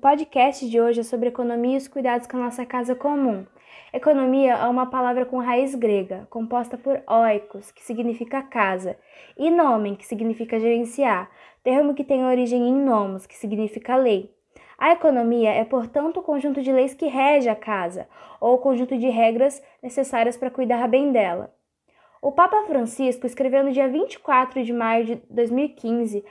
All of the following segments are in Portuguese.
podcast de hoje é sobre economia e os cuidados com a nossa casa comum. Economia é uma palavra com raiz grega, composta por oikos, que significa casa, e nomen, que significa gerenciar, termo que tem origem em nomos, que significa lei. A economia é, portanto, o conjunto de leis que rege a casa, ou o conjunto de regras necessárias para cuidar bem dela. O Papa Francisco escreveu no dia 24 de maio de 2015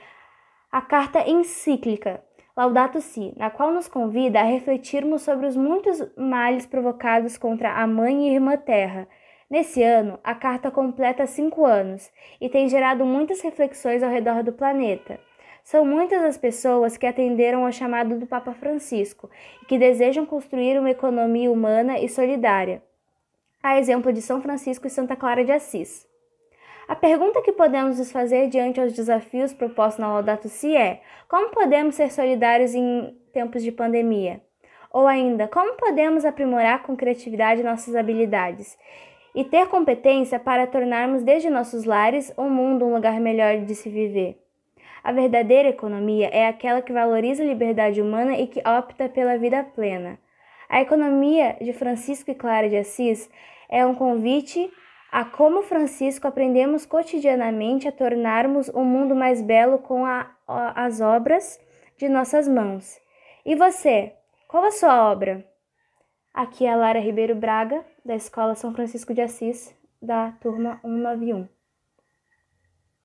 a carta encíclica Laudato Si, na qual nos convida a refletirmos sobre os muitos males provocados contra a Mãe e Irmã Terra. Nesse ano, a carta completa cinco anos e tem gerado muitas reflexões ao redor do planeta. São muitas as pessoas que atenderam ao chamado do Papa Francisco e que desejam construir uma economia humana e solidária, a exemplo de São Francisco e Santa Clara de Assis. A pergunta que podemos nos fazer diante aos desafios propostos na Laudato Si é: como podemos ser solidários em tempos de pandemia? Ou ainda, como podemos aprimorar com criatividade nossas habilidades e ter competência para tornarmos desde nossos lares o mundo um lugar melhor de se viver? A verdadeira economia é aquela que valoriza a liberdade humana e que opta pela vida plena. A economia de Francisco e Clara de Assis é um convite a como Francisco aprendemos cotidianamente a tornarmos o mundo mais belo com a, a, as obras de nossas mãos. E você, qual a sua obra? Aqui é a Lara Ribeiro Braga, da Escola São Francisco de Assis, da turma 191.